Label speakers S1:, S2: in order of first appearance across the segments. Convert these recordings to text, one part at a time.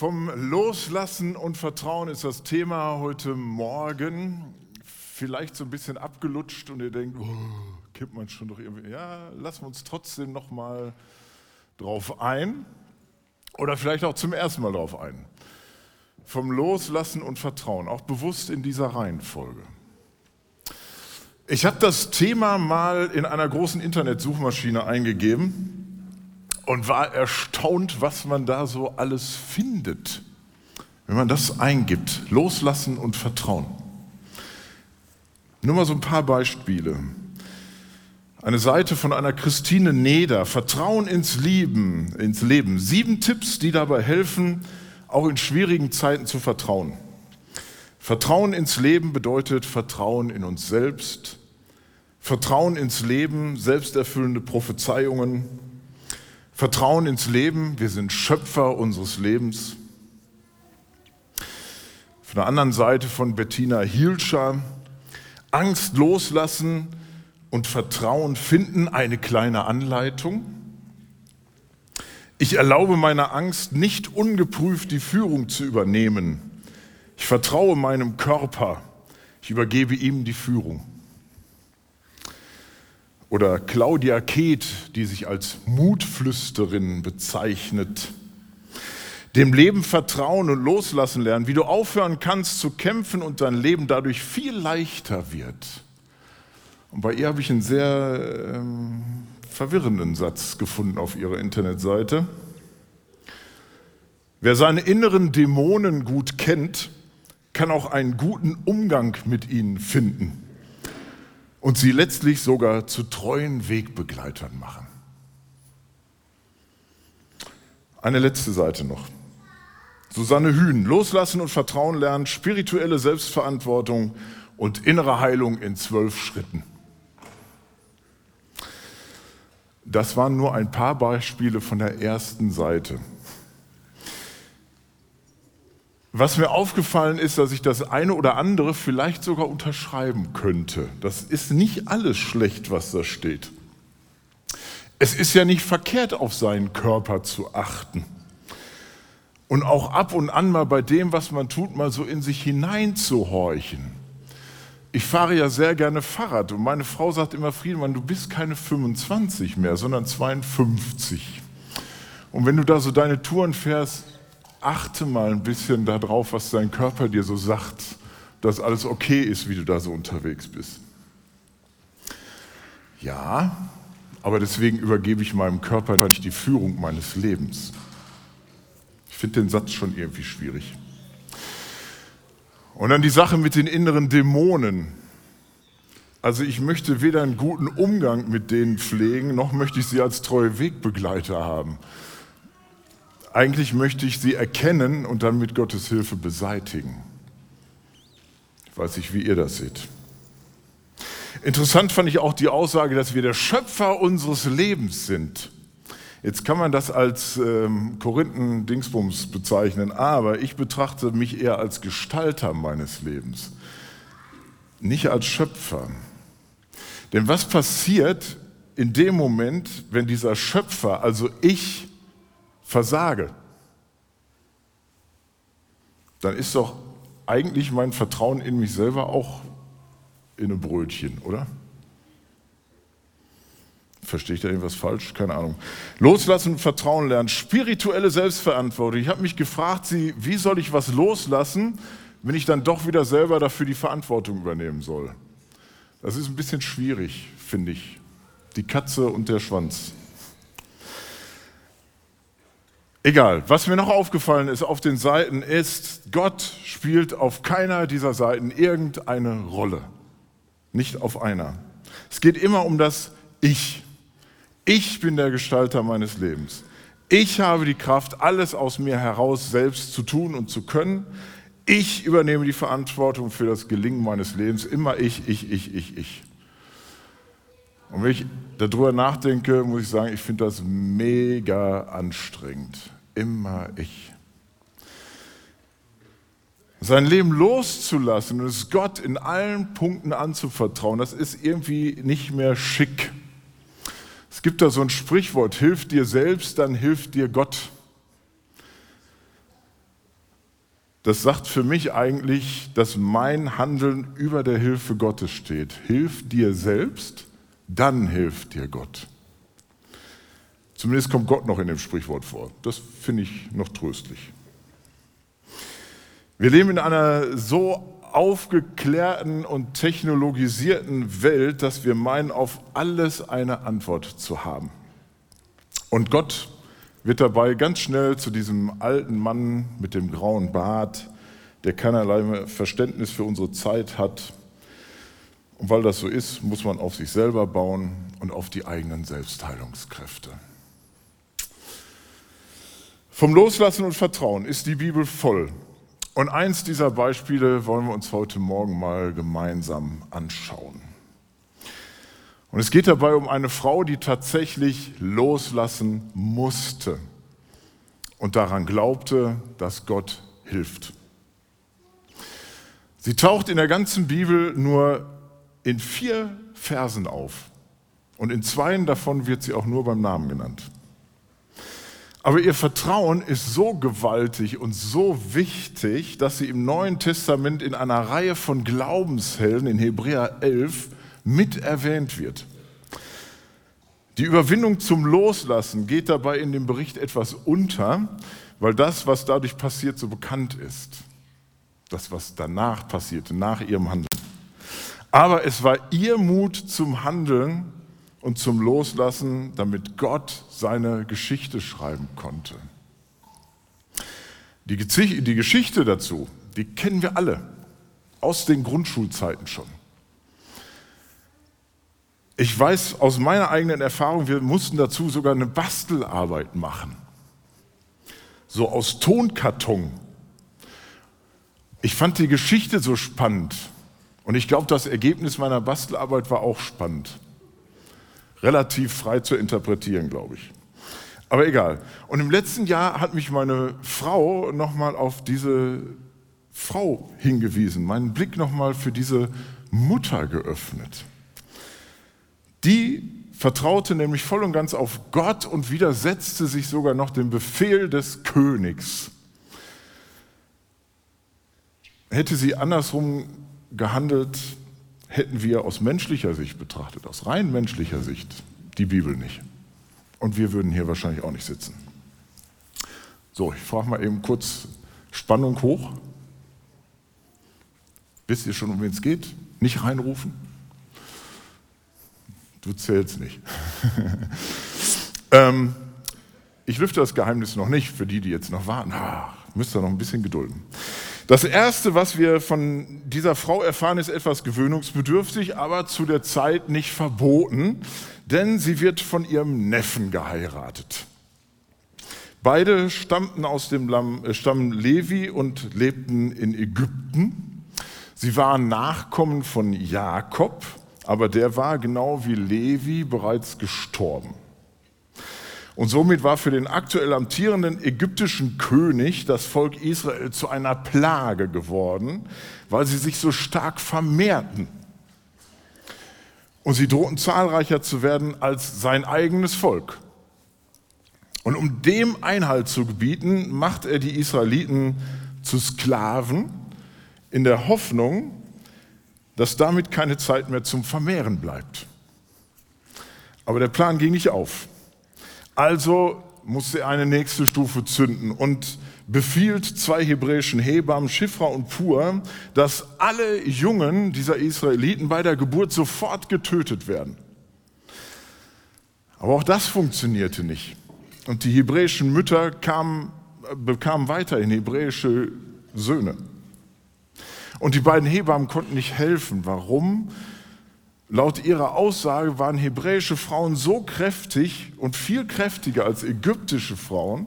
S1: Vom Loslassen und Vertrauen ist das Thema heute Morgen. Vielleicht so ein bisschen abgelutscht und ihr denkt, oh, kippt man schon doch irgendwie. Ja, lassen wir uns trotzdem noch mal drauf ein oder vielleicht auch zum ersten Mal drauf ein. Vom Loslassen und Vertrauen, auch bewusst in dieser Reihenfolge. Ich habe das Thema mal in einer großen Internetsuchmaschine eingegeben und war erstaunt, was man da so alles findet, wenn man das eingibt. Loslassen und Vertrauen. Nur mal so ein paar Beispiele. Eine Seite von einer Christine Neder, Vertrauen ins Leben, ins Leben. Sieben Tipps, die dabei helfen, auch in schwierigen Zeiten zu vertrauen. Vertrauen ins Leben bedeutet Vertrauen in uns selbst, Vertrauen ins Leben, selbsterfüllende Prophezeiungen, Vertrauen ins Leben, wir sind Schöpfer unseres Lebens. Von der anderen Seite von Bettina Hielscher, Angst loslassen und Vertrauen finden, eine kleine Anleitung. Ich erlaube meiner Angst nicht ungeprüft die Führung zu übernehmen. Ich vertraue meinem Körper, ich übergebe ihm die Führung. Oder Claudia Keeth, die sich als Mutflüsterin bezeichnet. Dem Leben vertrauen und loslassen lernen, wie du aufhören kannst zu kämpfen und dein Leben dadurch viel leichter wird. Und bei ihr habe ich einen sehr ähm, verwirrenden Satz gefunden auf ihrer Internetseite. Wer seine inneren Dämonen gut kennt, kann auch einen guten Umgang mit ihnen finden und sie letztlich sogar zu treuen Wegbegleitern machen. Eine letzte Seite noch. Susanne Hühn, Loslassen und Vertrauen lernen, spirituelle Selbstverantwortung und innere Heilung in zwölf Schritten. Das waren nur ein paar Beispiele von der ersten Seite. Was mir aufgefallen ist, dass ich das eine oder andere vielleicht sogar unterschreiben könnte. Das ist nicht alles schlecht, was da steht. Es ist ja nicht verkehrt, auf seinen Körper zu achten. Und auch ab und an mal bei dem, was man tut, mal so in sich hineinzuhorchen. Ich fahre ja sehr gerne Fahrrad und meine Frau sagt immer, Friedemann, du bist keine 25 mehr, sondern 52. Und wenn du da so deine Touren fährst, achte mal ein bisschen darauf, was dein Körper dir so sagt, dass alles okay ist, wie du da so unterwegs bist. Ja, aber deswegen übergebe ich meinem Körper nicht die Führung meines Lebens. Ich finde den Satz schon irgendwie schwierig. Und dann die Sache mit den inneren Dämonen. Also ich möchte weder einen guten Umgang mit denen pflegen, noch möchte ich sie als treue Wegbegleiter haben. Eigentlich möchte ich sie erkennen und dann mit Gottes Hilfe beseitigen. Ich weiß nicht, wie ihr das seht. Interessant fand ich auch die Aussage, dass wir der Schöpfer unseres Lebens sind. Jetzt kann man das als ähm, Korinthen-Dingsbums bezeichnen, aber ich betrachte mich eher als Gestalter meines Lebens, nicht als Schöpfer. Denn was passiert in dem Moment, wenn dieser Schöpfer, also ich, versage, dann ist doch eigentlich mein Vertrauen in mich selber auch in einem Brötchen, oder? Verstehe ich da irgendwas falsch? Keine Ahnung. Loslassen und Vertrauen lernen. Spirituelle Selbstverantwortung. Ich habe mich gefragt, sie, wie soll ich was loslassen, wenn ich dann doch wieder selber dafür die Verantwortung übernehmen soll? Das ist ein bisschen schwierig, finde ich. Die Katze und der Schwanz. Egal, was mir noch aufgefallen ist auf den Seiten ist, Gott spielt auf keiner dieser Seiten irgendeine Rolle. Nicht auf einer. Es geht immer um das Ich. Ich bin der Gestalter meines Lebens. Ich habe die Kraft, alles aus mir heraus selbst zu tun und zu können. Ich übernehme die Verantwortung für das Gelingen meines Lebens. Immer ich, ich, ich, ich, ich. Und wenn ich darüber nachdenke, muss ich sagen, ich finde das mega anstrengend. Immer ich. Sein Leben loszulassen und es Gott in allen Punkten anzuvertrauen, das ist irgendwie nicht mehr schick. Es gibt da so ein Sprichwort, hilf dir selbst, dann hilft dir Gott. das sagt für mich eigentlich, dass mein Handeln über der Hilfe Gottes steht. Hilf dir selbst, dann hilft dir Gott. Zumindest kommt Gott noch in dem Sprichwort vor. Das finde ich noch tröstlich. Wir leben in einer so aufgeklärten und technologisierten Welt, dass wir meinen, auf alles eine Antwort zu haben. Und Gott wird dabei ganz schnell zu diesem alten Mann mit dem grauen Bart, der keinerlei Verständnis für unsere Zeit hat. Und weil das so ist, muss man auf sich selber bauen und auf die eigenen Selbstheilungskräfte. Vom Loslassen und Vertrauen ist die Bibel voll. Und eins dieser Beispiele wollen wir uns heute Morgen mal gemeinsam anschauen. Und es geht dabei um eine Frau, die tatsächlich loslassen musste und daran glaubte, dass Gott hilft. Sie taucht in der ganzen Bibel nur in vier Versen auf. Und in zweien davon wird sie auch nur beim Namen genannt. Aber ihr Vertrauen ist so gewaltig und so wichtig, dass sie im Neuen Testament in einer Reihe von Glaubenshelden in Hebräer 11 mit erwähnt wird. Die Überwindung zum Loslassen geht dabei in dem Bericht etwas unter, weil das, was dadurch passiert, so bekannt ist. Das, was danach passierte, nach ihrem Handeln. Aber es war ihr Mut zum Handeln und zum Loslassen, damit Gott seine Geschichte schreiben konnte. Die, die Geschichte dazu, die kennen wir alle aus den Grundschulzeiten schon. Ich weiß aus meiner eigenen Erfahrung, wir mussten dazu sogar eine Bastelarbeit machen. So aus Tonkarton. Ich fand die Geschichte so spannend. Und ich glaube, das Ergebnis meiner Bastelarbeit war auch spannend. Relativ frei zu interpretieren, glaube ich. Aber egal. Und im letzten Jahr hat mich meine Frau nochmal auf diese Frau hingewiesen, meinen Blick nochmal für diese Mutter geöffnet. Die vertraute nämlich voll und ganz auf Gott und widersetzte sich sogar noch dem Befehl des Königs. Hätte sie andersrum gehandelt, hätten wir aus menschlicher Sicht betrachtet, aus rein menschlicher Sicht, die Bibel nicht. Und wir würden hier wahrscheinlich auch nicht sitzen. So, ich frage mal eben kurz Spannung hoch. Wisst ihr schon, um wen es geht? Nicht reinrufen. Du zählst nicht. ähm, ich lüfte das Geheimnis noch nicht für die, die jetzt noch warten. Ach, müsst ihr noch ein bisschen gedulden. Das Erste, was wir von dieser Frau erfahren, ist etwas gewöhnungsbedürftig, aber zu der Zeit nicht verboten, denn sie wird von ihrem Neffen geheiratet. Beide stammten aus dem äh, Stamm Levi und lebten in Ägypten. Sie waren Nachkommen von Jakob, aber der war genau wie Levi bereits gestorben. Und somit war für den aktuell amtierenden ägyptischen König das Volk Israel zu einer Plage geworden, weil sie sich so stark vermehrten. Und sie drohten zahlreicher zu werden als sein eigenes Volk. Und um dem Einhalt zu gebieten, macht er die Israeliten zu Sklaven in der Hoffnung, dass damit keine Zeit mehr zum Vermehren bleibt. Aber der Plan ging nicht auf. Also musste er eine nächste Stufe zünden und befiehlt zwei hebräischen Hebammen, Schifra und Pur, dass alle Jungen dieser Israeliten bei der Geburt sofort getötet werden. Aber auch das funktionierte nicht. Und die hebräischen Mütter kamen, bekamen weiterhin hebräische Söhne. Und die beiden Hebammen konnten nicht helfen. Warum? Laut ihrer Aussage waren hebräische Frauen so kräftig und viel kräftiger als ägyptische Frauen,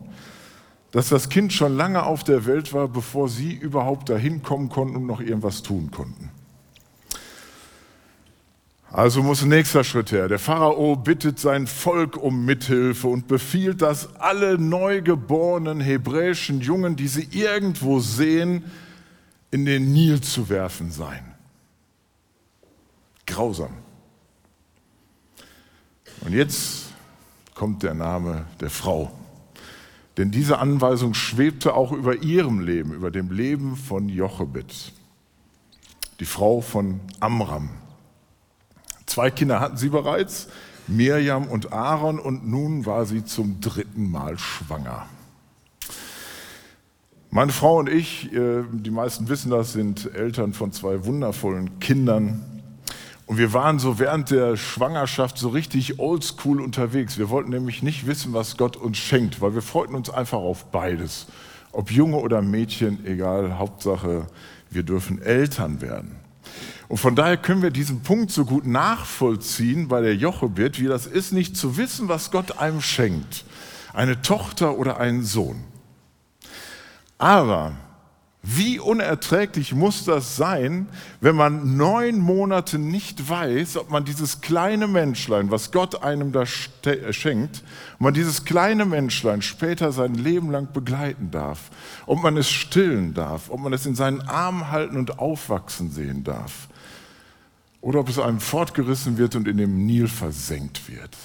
S1: dass das Kind schon lange auf der Welt war, bevor sie überhaupt dahin kommen konnten und noch irgendwas tun konnten. Also muss ein nächster Schritt her. Der Pharao bittet sein Volk um Mithilfe und befiehlt, dass alle neugeborenen hebräischen Jungen, die sie irgendwo sehen, in den Nil zu werfen seien grausam. Und jetzt kommt der Name der Frau. Denn diese Anweisung schwebte auch über ihrem Leben, über dem Leben von Jochebed, die Frau von Amram. Zwei Kinder hatten sie bereits, Mirjam und Aaron, und nun war sie zum dritten Mal schwanger. Meine Frau und ich, äh, die meisten wissen das, sind Eltern von zwei wundervollen Kindern. Und wir waren so während der Schwangerschaft so richtig oldschool unterwegs. Wir wollten nämlich nicht wissen, was Gott uns schenkt, weil wir freuten uns einfach auf beides. Ob Junge oder Mädchen, egal, Hauptsache, wir dürfen Eltern werden. Und von daher können wir diesen Punkt so gut nachvollziehen bei der Jochebed, wie das ist, nicht zu wissen, was Gott einem schenkt. Eine Tochter oder einen Sohn. Aber wie unerträglich muss das sein, wenn man neun Monate nicht weiß, ob man dieses kleine Menschlein, was Gott einem da schenkt, ob man dieses kleine Menschlein später sein Leben lang begleiten darf, ob man es stillen darf, ob man es in seinen Armen halten und aufwachsen sehen darf, oder ob es einem fortgerissen wird und in dem Nil versenkt wird.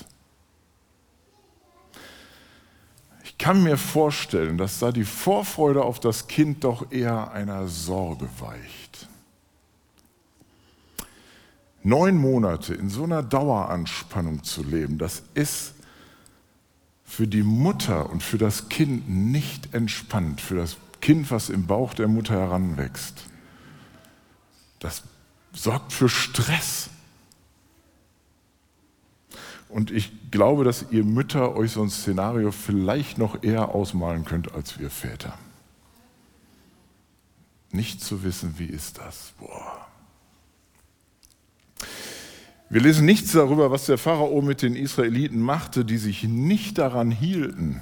S1: Kann mir vorstellen, dass da die Vorfreude auf das Kind doch eher einer Sorge weicht. Neun Monate in so einer Daueranspannung zu leben, das ist für die Mutter und für das Kind nicht entspannt, für das Kind, was im Bauch der Mutter heranwächst. Das sorgt für Stress. Und ich glaube, dass ihr Mütter euch so ein Szenario vielleicht noch eher ausmalen könnt als wir Väter. Nicht zu wissen, wie ist das? Boah. Wir lesen nichts darüber, was der Pharao mit den Israeliten machte, die sich nicht daran hielten.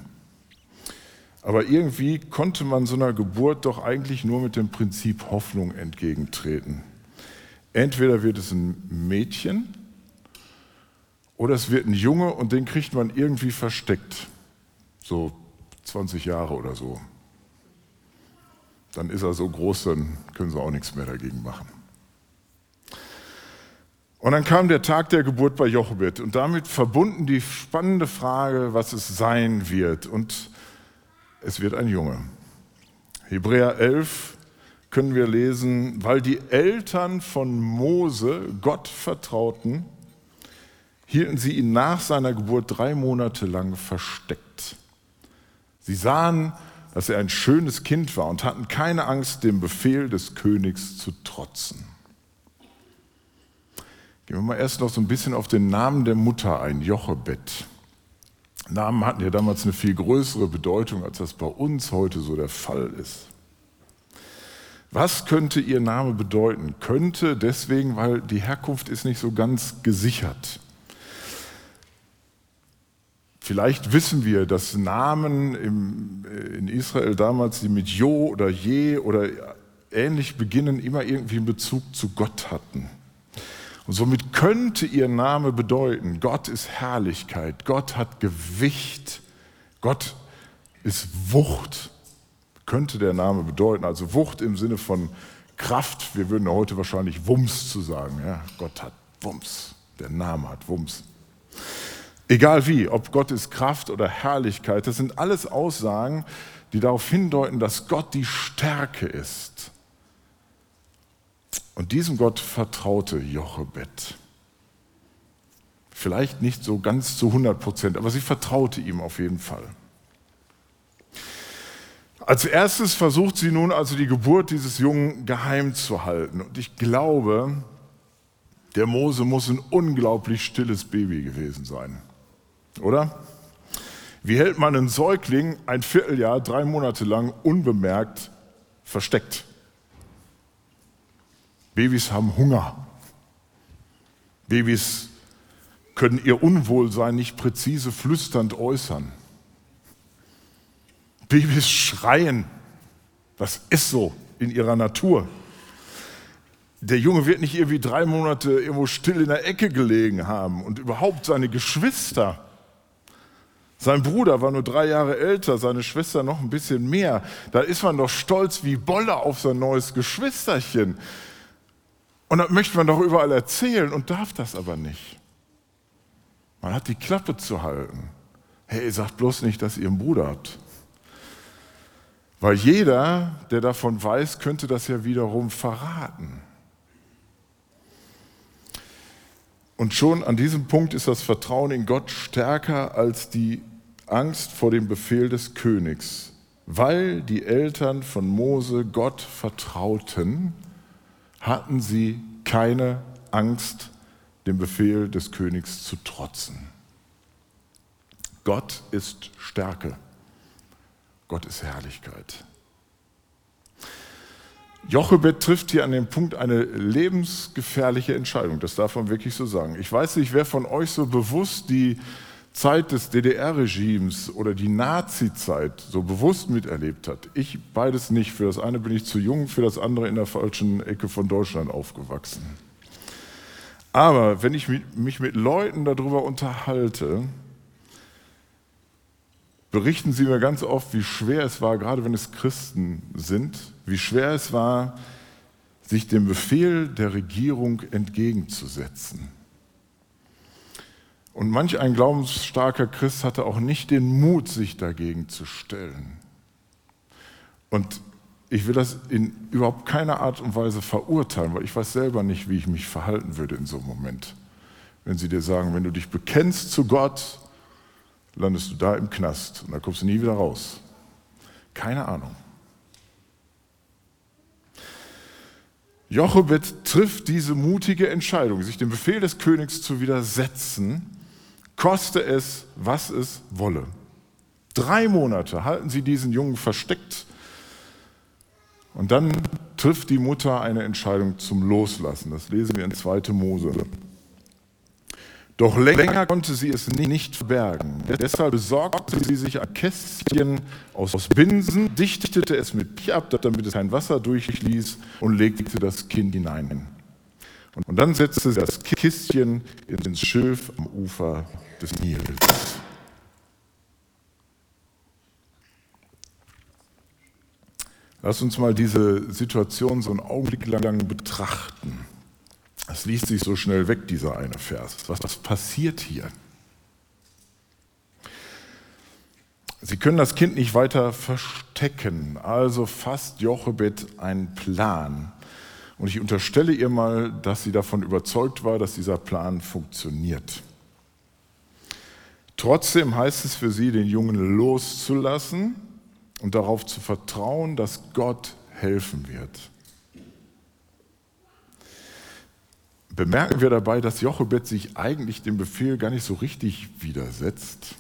S1: Aber irgendwie konnte man so einer Geburt doch eigentlich nur mit dem Prinzip Hoffnung entgegentreten. Entweder wird es ein Mädchen oder es wird ein Junge und den kriegt man irgendwie versteckt. So 20 Jahre oder so. Dann ist er so groß, dann können sie auch nichts mehr dagegen machen. Und dann kam der Tag der Geburt bei Jochebed und damit verbunden die spannende Frage, was es sein wird. Und es wird ein Junge. Hebräer 11 können wir lesen, weil die Eltern von Mose Gott vertrauten, hielten sie ihn nach seiner Geburt drei Monate lang versteckt. Sie sahen, dass er ein schönes Kind war und hatten keine Angst, dem Befehl des Königs zu trotzen. Gehen wir mal erst noch so ein bisschen auf den Namen der Mutter ein, Jochebed. Namen hatten ja damals eine viel größere Bedeutung, als das bei uns heute so der Fall ist. Was könnte ihr Name bedeuten? Könnte deswegen, weil die Herkunft ist nicht so ganz gesichert. Vielleicht wissen wir, dass Namen im, äh, in Israel damals, die mit Jo oder Je oder ähnlich beginnen, immer irgendwie einen Bezug zu Gott hatten. Und somit könnte ihr Name bedeuten, Gott ist Herrlichkeit, Gott hat Gewicht, Gott ist Wucht, könnte der Name bedeuten. Also Wucht im Sinne von Kraft, wir würden heute wahrscheinlich Wumms zu sagen. Ja, Gott hat Wumms, der Name hat Wumms. Egal wie, ob Gottes Kraft oder Herrlichkeit, das sind alles Aussagen, die darauf hindeuten, dass Gott die Stärke ist. Und diesem Gott vertraute Jochebed. Vielleicht nicht so ganz zu 100 Prozent, aber sie vertraute ihm auf jeden Fall. Als erstes versucht sie nun also die Geburt dieses Jungen geheim zu halten. Und ich glaube, der Mose muss ein unglaublich stilles Baby gewesen sein oder? Wie hält man einen Säugling ein Vierteljahr, drei Monate lang unbemerkt versteckt? Babys haben Hunger. Babys können ihr Unwohlsein nicht präzise flüsternd äußern. Babys schreien. Das ist so in ihrer Natur. Der Junge wird nicht irgendwie drei Monate irgendwo still in der Ecke gelegen haben und überhaupt seine Geschwister sein Bruder war nur drei Jahre älter, seine Schwester noch ein bisschen mehr. Da ist man doch stolz wie Bolle auf sein neues Geschwisterchen. Und das möchte man doch überall erzählen und darf das aber nicht. Man hat die Klappe zu halten. Hey, sagt bloß nicht, dass ihr einen Bruder habt. Weil jeder, der davon weiß, könnte das ja wiederum verraten. Und schon an diesem Punkt ist das Vertrauen in Gott stärker als die Angst vor dem Befehl des Königs, weil die Eltern von Mose Gott vertrauten, hatten sie keine Angst, dem Befehl des Königs zu trotzen. Gott ist Stärke. Gott ist Herrlichkeit. Jochebed trifft hier an dem Punkt eine lebensgefährliche Entscheidung. Das darf man wirklich so sagen. Ich weiß nicht, wer von euch so bewusst die Zeit des DDR-Regimes oder die Nazi-Zeit so bewusst miterlebt hat. Ich beides nicht. Für das eine bin ich zu jung, für das andere in der falschen Ecke von Deutschland aufgewachsen. Aber wenn ich mich mit Leuten darüber unterhalte, berichten sie mir ganz oft, wie schwer es war, gerade wenn es Christen sind, wie schwer es war, sich dem Befehl der Regierung entgegenzusetzen. Und manch ein glaubensstarker Christ hatte auch nicht den Mut, sich dagegen zu stellen. Und ich will das in überhaupt keiner Art und Weise verurteilen, weil ich weiß selber nicht, wie ich mich verhalten würde in so einem Moment. Wenn sie dir sagen, wenn du dich bekennst zu Gott, landest du da im Knast und da kommst du nie wieder raus. Keine Ahnung. Jochebed trifft diese mutige Entscheidung, sich dem Befehl des Königs zu widersetzen, koste es, was es wolle. Drei Monate halten sie diesen Jungen versteckt und dann trifft die Mutter eine Entscheidung zum Loslassen. Das lesen wir in 2. Mose. Doch länger konnte sie es nicht verbergen. Deshalb besorgte sie sich ein Kästchen aus Binsen, dichtete es mit Pier ab, damit es kein Wasser durchließ und legte das Kind hinein. Und dann setzte sie das Kistchen ins Schilf am Ufer des Nils. Lass uns mal diese Situation so einen Augenblick lang betrachten. Es liest sich so schnell weg, dieser eine Vers. Was, was passiert hier? Sie können das Kind nicht weiter verstecken, also fasst Jochebed einen Plan. Und ich unterstelle ihr mal, dass sie davon überzeugt war, dass dieser Plan funktioniert. Trotzdem heißt es für sie, den Jungen loszulassen und darauf zu vertrauen, dass Gott helfen wird. bemerken wir dabei, dass Jochebed sich eigentlich dem Befehl gar nicht so richtig widersetzt.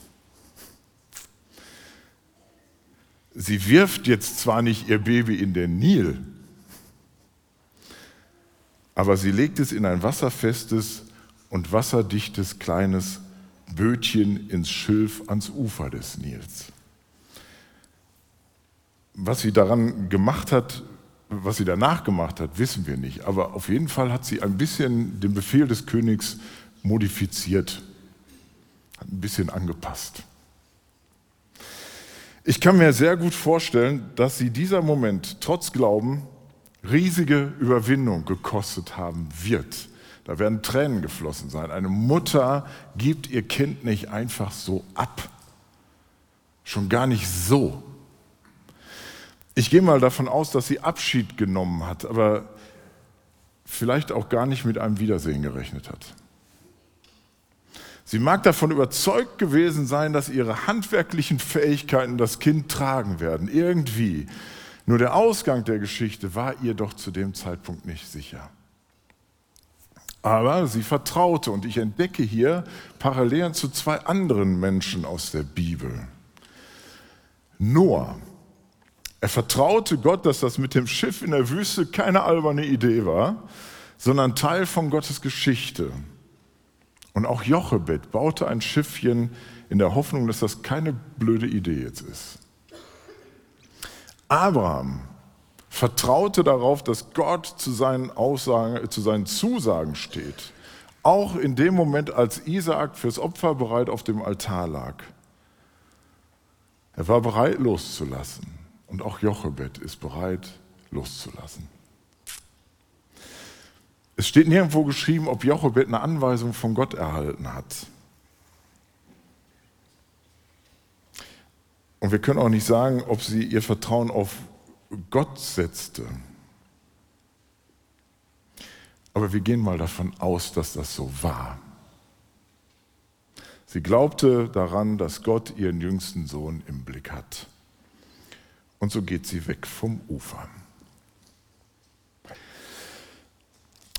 S1: Sie wirft jetzt zwar nicht ihr Baby in den Nil, aber sie legt es in ein wasserfestes und wasserdichtes kleines Bötchen ins Schilf ans Ufer des Nils. Was sie daran gemacht hat, was sie danach gemacht hat, wissen wir nicht. Aber auf jeden Fall hat sie ein bisschen den Befehl des Königs modifiziert, hat ein bisschen angepasst. Ich kann mir sehr gut vorstellen, dass sie dieser Moment trotz Glauben riesige Überwindung gekostet haben wird. Da werden Tränen geflossen sein. Eine Mutter gibt ihr Kind nicht einfach so ab. Schon gar nicht so. Ich gehe mal davon aus, dass sie Abschied genommen hat, aber vielleicht auch gar nicht mit einem Wiedersehen gerechnet hat. Sie mag davon überzeugt gewesen sein, dass ihre handwerklichen Fähigkeiten das Kind tragen werden, irgendwie. Nur der Ausgang der Geschichte war ihr doch zu dem Zeitpunkt nicht sicher. Aber sie vertraute und ich entdecke hier Parallelen zu zwei anderen Menschen aus der Bibel. Noah er vertraute Gott, dass das mit dem Schiff in der Wüste keine alberne Idee war, sondern Teil von Gottes Geschichte. Und auch Jochebed baute ein Schiffchen in der Hoffnung, dass das keine blöde Idee jetzt ist. Abraham vertraute darauf, dass Gott zu seinen, Aussagen, zu seinen Zusagen steht. Auch in dem Moment, als Isaak fürs Opfer bereit auf dem Altar lag. Er war bereit loszulassen. Und auch Jochebed ist bereit, loszulassen. Es steht nirgendwo geschrieben, ob Jochebed eine Anweisung von Gott erhalten hat. Und wir können auch nicht sagen, ob sie ihr Vertrauen auf Gott setzte. Aber wir gehen mal davon aus, dass das so war. Sie glaubte daran, dass Gott ihren jüngsten Sohn im Blick hat. Und so geht sie weg vom Ufer.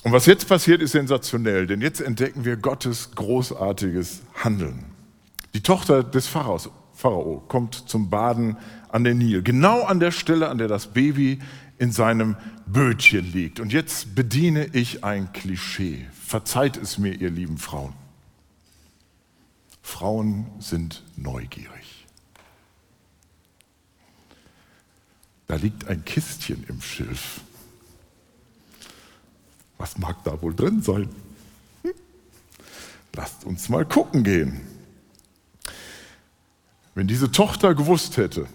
S1: Und was jetzt passiert, ist sensationell, denn jetzt entdecken wir Gottes großartiges Handeln. Die Tochter des Pharaos, Pharao kommt zum Baden an den Nil, genau an der Stelle, an der das Baby in seinem Bötchen liegt. Und jetzt bediene ich ein Klischee. Verzeiht es mir, ihr lieben Frauen. Frauen sind neugierig. Da liegt ein Kistchen im Schilf. Was mag da wohl drin sein? Hm? Lasst uns mal gucken gehen. Wenn diese Tochter gewusst hätte,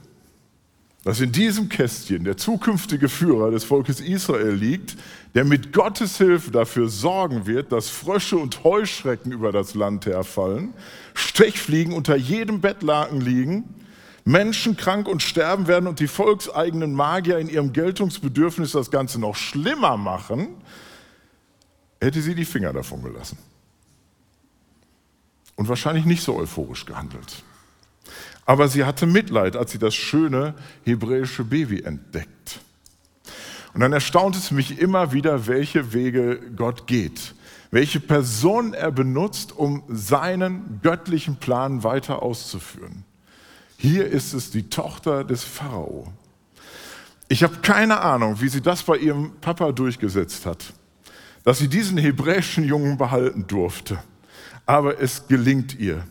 S1: dass in diesem Kästchen der zukünftige Führer des Volkes Israel liegt, der mit Gottes Hilfe dafür sorgen wird, dass Frösche und Heuschrecken über das Land herfallen, Stechfliegen unter jedem Bettlaken liegen, Menschen krank und sterben werden und die volkseigenen Magier in ihrem Geltungsbedürfnis das Ganze noch schlimmer machen, hätte sie die Finger davon gelassen. Und wahrscheinlich nicht so euphorisch gehandelt. Aber sie hatte Mitleid, als sie das schöne hebräische Baby entdeckt. Und dann erstaunt es mich immer wieder, welche Wege Gott geht, welche Person er benutzt, um seinen göttlichen Plan weiter auszuführen. Hier ist es die Tochter des Pharao. Ich habe keine Ahnung, wie sie das bei ihrem Papa durchgesetzt hat dass sie diesen hebräischen Jungen behalten durfte. Aber es gelingt ihr.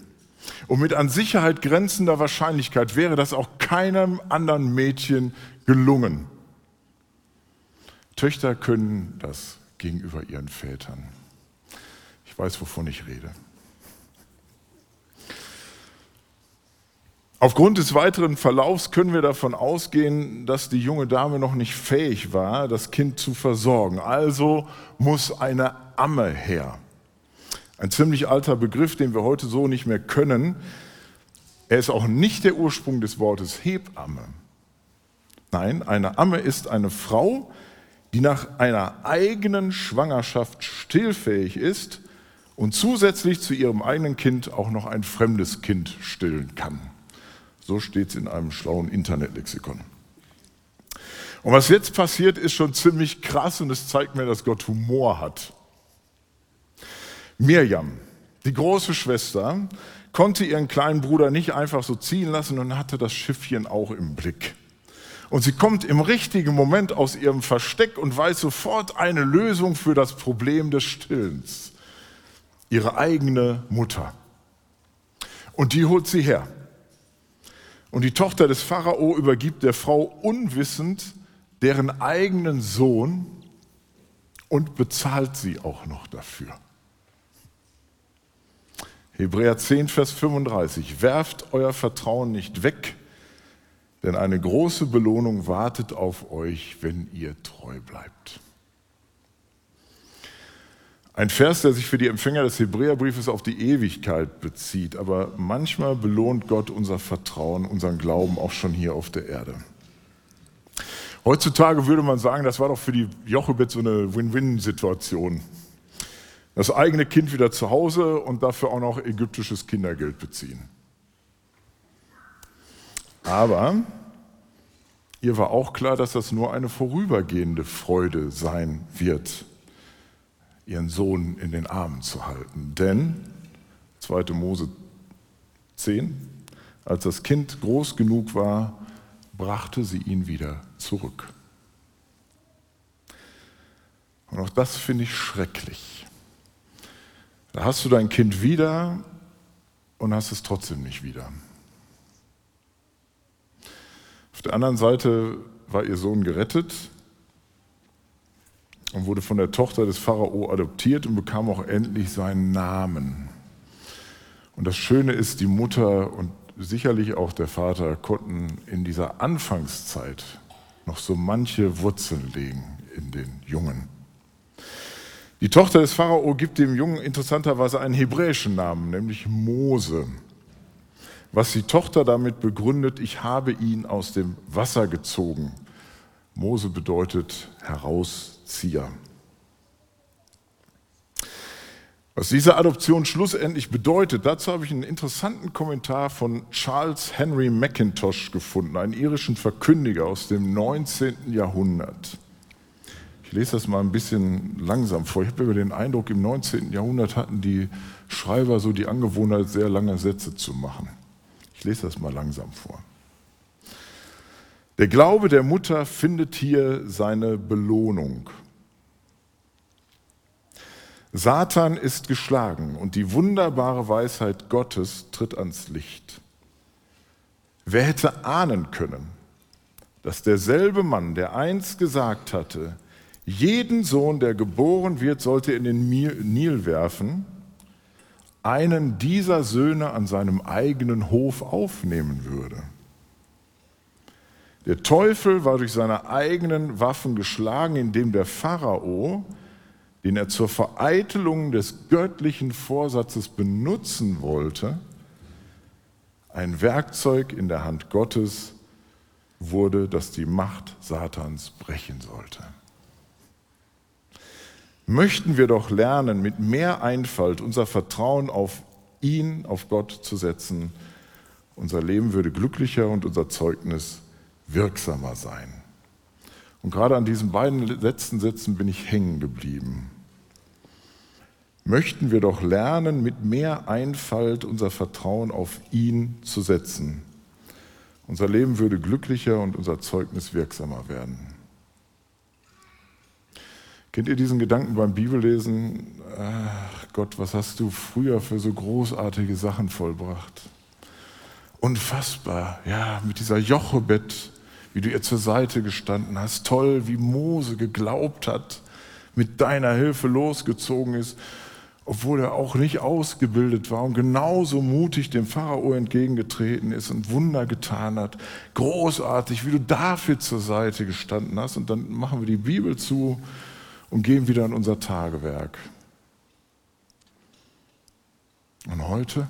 S1: Und mit an Sicherheit grenzender Wahrscheinlichkeit wäre das auch keinem anderen Mädchen gelungen. Töchter können das gegenüber ihren Vätern. Ich weiß, wovon ich rede. Aufgrund des weiteren Verlaufs können wir davon ausgehen, dass die junge Dame noch nicht fähig war, das Kind zu versorgen. Also muss eine Amme her. Ein ziemlich alter Begriff, den wir heute so nicht mehr können. Er ist auch nicht der Ursprung des Wortes Hebamme. Nein, eine Amme ist eine Frau, die nach einer eigenen Schwangerschaft stillfähig ist und zusätzlich zu ihrem eigenen Kind auch noch ein fremdes Kind stillen kann. So steht es in einem schlauen Internetlexikon. Und was jetzt passiert, ist schon ziemlich krass und es zeigt mir, dass Gott Humor hat. Mirjam, die große Schwester, konnte ihren kleinen Bruder nicht einfach so ziehen lassen und hatte das Schiffchen auch im Blick. Und sie kommt im richtigen Moment aus ihrem Versteck und weiß sofort eine Lösung für das Problem des Stillens. Ihre eigene Mutter. Und die holt sie her. Und die Tochter des Pharao übergibt der Frau unwissend deren eigenen Sohn und bezahlt sie auch noch dafür. Hebräer 10, Vers 35. Werft euer Vertrauen nicht weg, denn eine große Belohnung wartet auf euch, wenn ihr treu bleibt. Ein Vers, der sich für die Empfänger des Hebräerbriefes auf die Ewigkeit bezieht, aber manchmal belohnt Gott unser Vertrauen, unseren Glauben auch schon hier auf der Erde. Heutzutage würde man sagen, das war doch für die Jochebed so eine Win-Win-Situation. Das eigene Kind wieder zu Hause und dafür auch noch ägyptisches Kindergeld beziehen. Aber ihr war auch klar, dass das nur eine vorübergehende Freude sein wird ihren Sohn in den Armen zu halten. Denn, 2. Mose 10, als das Kind groß genug war, brachte sie ihn wieder zurück. Und auch das finde ich schrecklich. Da hast du dein Kind wieder und hast es trotzdem nicht wieder. Auf der anderen Seite war ihr Sohn gerettet, und wurde von der Tochter des Pharao adoptiert und bekam auch endlich seinen Namen. Und das Schöne ist, die Mutter und sicherlich auch der Vater konnten in dieser Anfangszeit noch so manche Wurzeln legen in den Jungen. Die Tochter des Pharao gibt dem Jungen interessanterweise einen hebräischen Namen, nämlich Mose. was die Tochter damit begründet, ich habe ihn aus dem Wasser gezogen. Mose bedeutet Herauszieher. Was diese Adoption schlussendlich bedeutet, dazu habe ich einen interessanten Kommentar von Charles Henry Mackintosh gefunden, einen irischen Verkündiger aus dem 19. Jahrhundert. Ich lese das mal ein bisschen langsam vor. Ich habe über den Eindruck, im 19. Jahrhundert hatten die Schreiber so die Angewohnheit, sehr lange Sätze zu machen. Ich lese das mal langsam vor. Der Glaube der Mutter findet hier seine Belohnung. Satan ist geschlagen und die wunderbare Weisheit Gottes tritt ans Licht. Wer hätte ahnen können, dass derselbe Mann, der einst gesagt hatte, jeden Sohn, der geboren wird, sollte in den Nil werfen, einen dieser Söhne an seinem eigenen Hof aufnehmen würde. Der Teufel war durch seine eigenen Waffen geschlagen, indem der Pharao den er zur Vereitelung des göttlichen Vorsatzes benutzen wollte, ein Werkzeug in der Hand Gottes wurde, das die Macht Satans brechen sollte. Möchten wir doch lernen, mit mehr Einfalt unser Vertrauen auf ihn, auf Gott zu setzen, unser Leben würde glücklicher und unser Zeugnis wirksamer sein. Und gerade an diesen beiden letzten Sätzen bin ich hängen geblieben. Möchten wir doch lernen, mit mehr Einfalt unser Vertrauen auf ihn zu setzen. Unser Leben würde glücklicher und unser Zeugnis wirksamer werden. Kennt ihr diesen Gedanken beim Bibellesen? Ach Gott, was hast du früher für so großartige Sachen vollbracht? Unfassbar, ja, mit dieser Jochebed, wie du ihr zur Seite gestanden hast. Toll, wie Mose geglaubt hat, mit deiner Hilfe losgezogen ist, obwohl er auch nicht ausgebildet war und genauso mutig dem Pharao entgegengetreten ist und Wunder getan hat. Großartig, wie du dafür zur Seite gestanden hast. Und dann machen wir die Bibel zu und gehen wieder in unser Tagewerk. Und heute?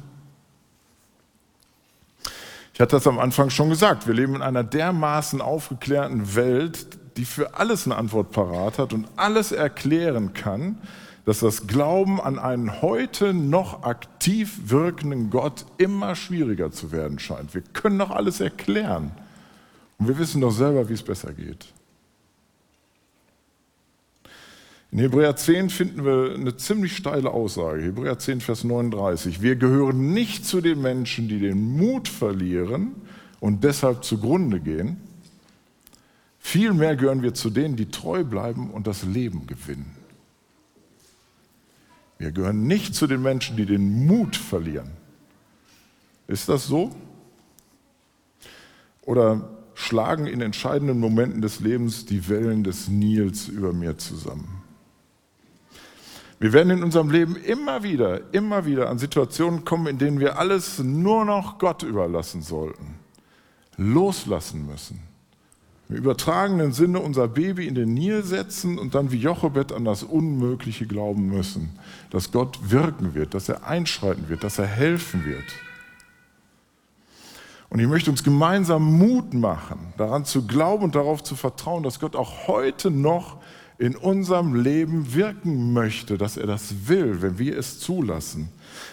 S1: Ich hatte das am Anfang schon gesagt, wir leben in einer dermaßen aufgeklärten Welt, die für alles eine Antwort parat hat und alles erklären kann, dass das Glauben an einen heute noch aktiv wirkenden Gott immer schwieriger zu werden scheint. Wir können doch alles erklären und wir wissen doch selber, wie es besser geht. In Hebräer 10 finden wir eine ziemlich steile Aussage. Hebräer 10, Vers 39. Wir gehören nicht zu den Menschen, die den Mut verlieren und deshalb zugrunde gehen. Vielmehr gehören wir zu denen, die treu bleiben und das Leben gewinnen. Wir gehören nicht zu den Menschen, die den Mut verlieren. Ist das so? Oder schlagen in entscheidenden Momenten des Lebens die Wellen des Nils über mir zusammen? Wir werden in unserem Leben immer wieder, immer wieder an Situationen kommen, in denen wir alles nur noch Gott überlassen sollten, loslassen müssen. Im übertragenen Sinne unser Baby in den Nil setzen und dann wie Jochebed an das Unmögliche glauben müssen, dass Gott wirken wird, dass er einschreiten wird, dass er helfen wird. Und ich möchte uns gemeinsam Mut machen, daran zu glauben und darauf zu vertrauen, dass Gott auch heute noch in unserem Leben wirken möchte, dass er das will, wenn wir es zulassen,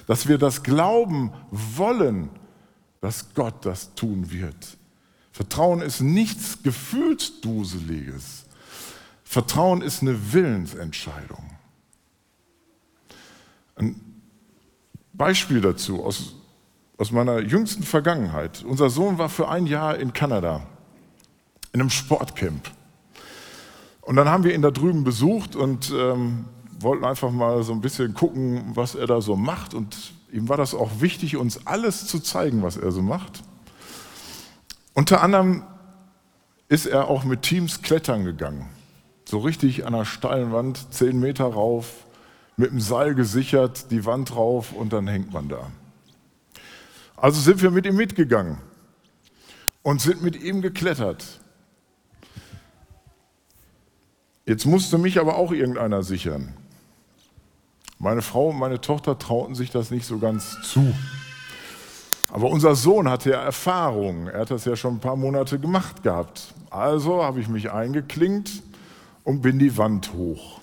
S1: dass wir das glauben wollen, dass Gott das tun wird. Vertrauen ist nichts Gefühlsduseliges. Vertrauen ist eine Willensentscheidung. Ein Beispiel dazu aus, aus meiner jüngsten Vergangenheit. Unser Sohn war für ein Jahr in Kanada in einem Sportcamp. Und dann haben wir ihn da drüben besucht und ähm, wollten einfach mal so ein bisschen gucken, was er da so macht. Und ihm war das auch wichtig, uns alles zu zeigen, was er so macht. Unter anderem ist er auch mit Teams klettern gegangen. So richtig an einer steilen Wand, zehn Meter rauf, mit dem Seil gesichert, die Wand rauf und dann hängt man da. Also sind wir mit ihm mitgegangen und sind mit ihm geklettert. Jetzt musste mich aber auch irgendeiner sichern. Meine Frau und meine Tochter trauten sich das nicht so ganz zu. Aber unser Sohn hatte ja Erfahrung. Er hat das ja schon ein paar Monate gemacht gehabt. Also habe ich mich eingeklinkt und bin die Wand hoch.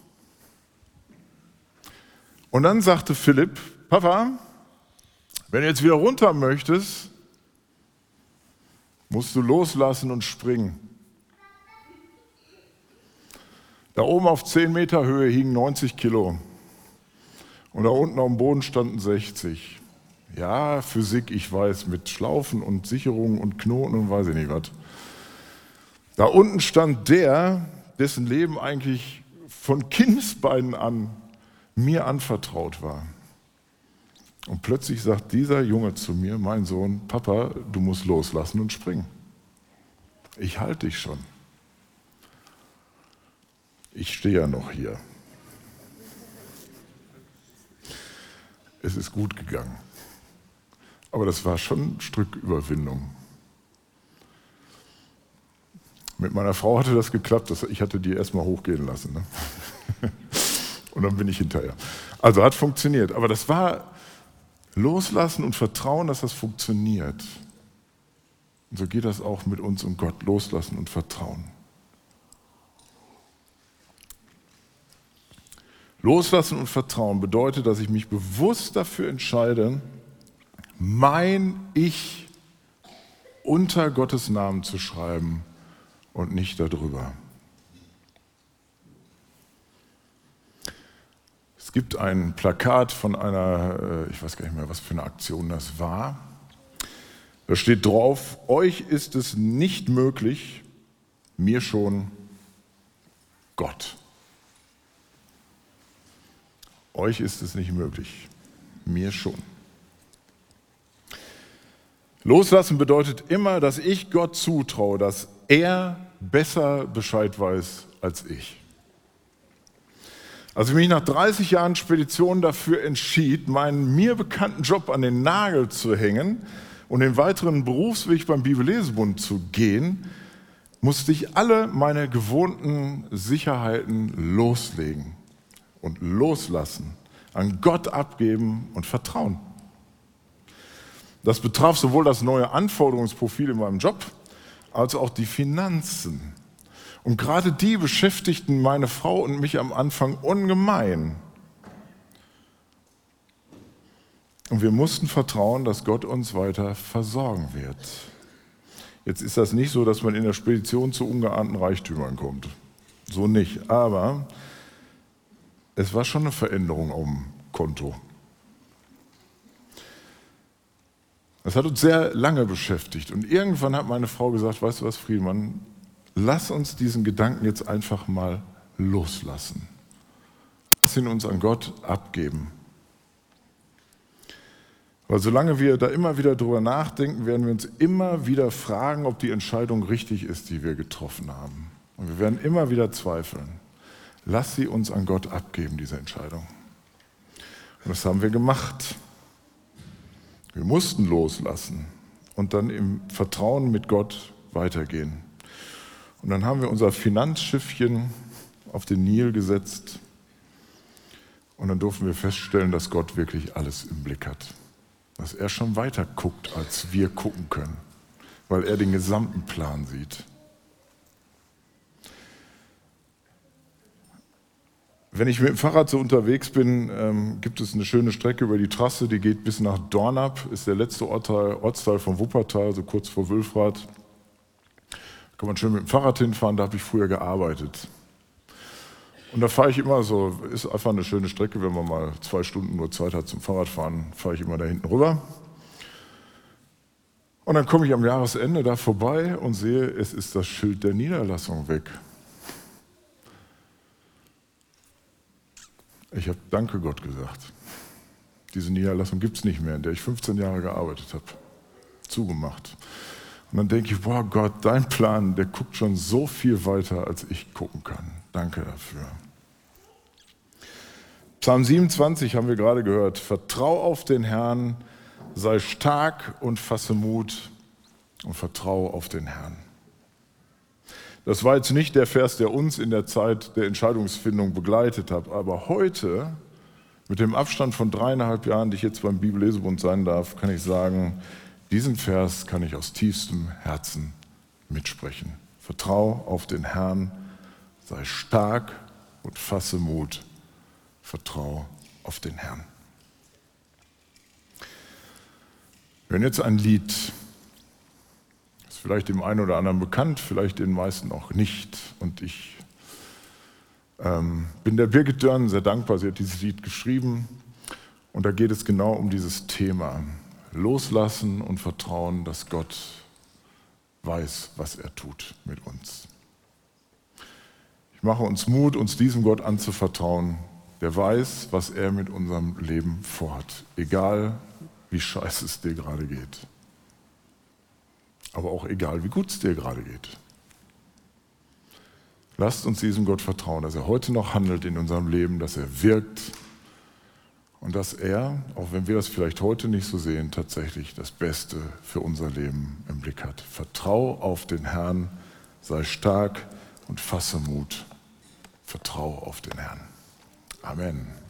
S1: Und dann sagte Philipp, Papa, wenn du jetzt wieder runter möchtest, musst du loslassen und springen. Da oben auf 10 Meter Höhe hingen 90 Kilo und da unten dem Boden standen 60. Ja, Physik, ich weiß, mit Schlaufen und Sicherungen und Knoten und weiß ich nicht was. Da unten stand der, dessen Leben eigentlich von Kindesbeinen an mir anvertraut war. Und plötzlich sagt dieser Junge zu mir, mein Sohn, Papa, du musst loslassen und springen. Ich halte dich schon. Ich stehe ja noch hier. Es ist gut gegangen. Aber das war schon ein Stück Überwindung. Mit meiner Frau hatte das geklappt. Ich hatte die erstmal hochgehen lassen. Ne? Und dann bin ich hinterher. Also hat funktioniert. Aber das war loslassen und vertrauen, dass das funktioniert. Und so geht das auch mit uns und Gott. Loslassen und vertrauen. Loslassen und Vertrauen bedeutet, dass ich mich bewusst dafür entscheide, mein Ich unter Gottes Namen zu schreiben und nicht darüber. Es gibt ein Plakat von einer, äh, ich weiß gar nicht mehr, was für eine Aktion das war. Da steht drauf, euch ist es nicht möglich, mir schon Gott. Euch ist es nicht möglich, mir schon. Loslassen bedeutet immer, dass ich Gott zutraue, dass er besser Bescheid weiß als ich. Als ich mich nach 30 Jahren Spedition dafür entschied, meinen mir bekannten Job an den Nagel zu hängen und den weiteren Berufsweg beim Bibellesebund zu gehen, musste ich alle meine gewohnten Sicherheiten loslegen und loslassen, an Gott abgeben und vertrauen. Das betraf sowohl das neue Anforderungsprofil in meinem Job als auch die Finanzen. Und gerade die beschäftigten meine Frau und mich am Anfang ungemein. Und wir mussten vertrauen, dass Gott uns weiter versorgen wird. Jetzt ist das nicht so, dass man in der Spedition zu ungeahnten Reichtümern kommt. So nicht. Aber es war schon eine Veränderung dem Konto. Das hat uns sehr lange beschäftigt. Und irgendwann hat meine Frau gesagt, weißt du was, Friedmann, lass uns diesen Gedanken jetzt einfach mal loslassen. Lass ihn uns an Gott abgeben. Weil solange wir da immer wieder drüber nachdenken, werden wir uns immer wieder fragen, ob die Entscheidung richtig ist, die wir getroffen haben. Und wir werden immer wieder zweifeln. Lass sie uns an Gott abgeben, diese Entscheidung. Und das haben wir gemacht. Wir mussten loslassen und dann im Vertrauen mit Gott weitergehen. Und dann haben wir unser Finanzschiffchen auf den Nil gesetzt und dann durften wir feststellen, dass Gott wirklich alles im Blick hat. Dass er schon weiter guckt, als wir gucken können, weil er den gesamten Plan sieht. Wenn ich mit dem Fahrrad so unterwegs bin, ähm, gibt es eine schöne Strecke über die Trasse, die geht bis nach Dornab, ist der letzte Ortteil, Ortsteil von Wuppertal, so kurz vor Wülfrath. Da kann man schön mit dem Fahrrad hinfahren, da habe ich früher gearbeitet. Und da fahre ich immer so, ist einfach eine schöne Strecke, wenn man mal zwei Stunden nur Zeit hat zum Fahrradfahren, fahre ich immer da hinten rüber. Und dann komme ich am Jahresende da vorbei und sehe, es ist das Schild der Niederlassung weg. Ich habe Danke Gott gesagt. Diese Niederlassung gibt es nicht mehr, in der ich 15 Jahre gearbeitet habe. Zugemacht. Und dann denke ich, boah Gott, dein Plan, der guckt schon so viel weiter, als ich gucken kann. Danke dafür. Psalm 27 haben wir gerade gehört. Vertrau auf den Herrn, sei stark und fasse Mut und vertraue auf den Herrn. Das war jetzt nicht der Vers, der uns in der Zeit der Entscheidungsfindung begleitet hat, aber heute, mit dem Abstand von dreieinhalb Jahren, die ich jetzt beim Bibellesebund sein darf, kann ich sagen, Diesen Vers kann ich aus tiefstem Herzen mitsprechen. Vertrau auf den Herrn, sei stark und fasse Mut. Vertrau auf den Herrn. Hören jetzt ein Lied, vielleicht dem einen oder anderen bekannt, vielleicht den meisten auch nicht. Und ich ähm, bin der Birgit Dörn sehr dankbar, sie hat dieses Lied geschrieben. Und da geht es genau um dieses Thema. Loslassen und vertrauen, dass Gott weiß, was er tut mit uns. Ich mache uns Mut, uns diesem Gott anzuvertrauen, der weiß, was er mit unserem Leben vorhat, egal wie scheiße es dir gerade geht. Aber auch egal, wie gut es dir gerade geht. Lasst uns diesem Gott vertrauen, dass er heute noch handelt in unserem Leben, dass er wirkt und dass er, auch wenn wir das vielleicht heute nicht so sehen, tatsächlich das Beste für unser Leben im Blick hat. Vertrau auf den Herrn, sei stark und fasse Mut. Vertrau auf den Herrn. Amen.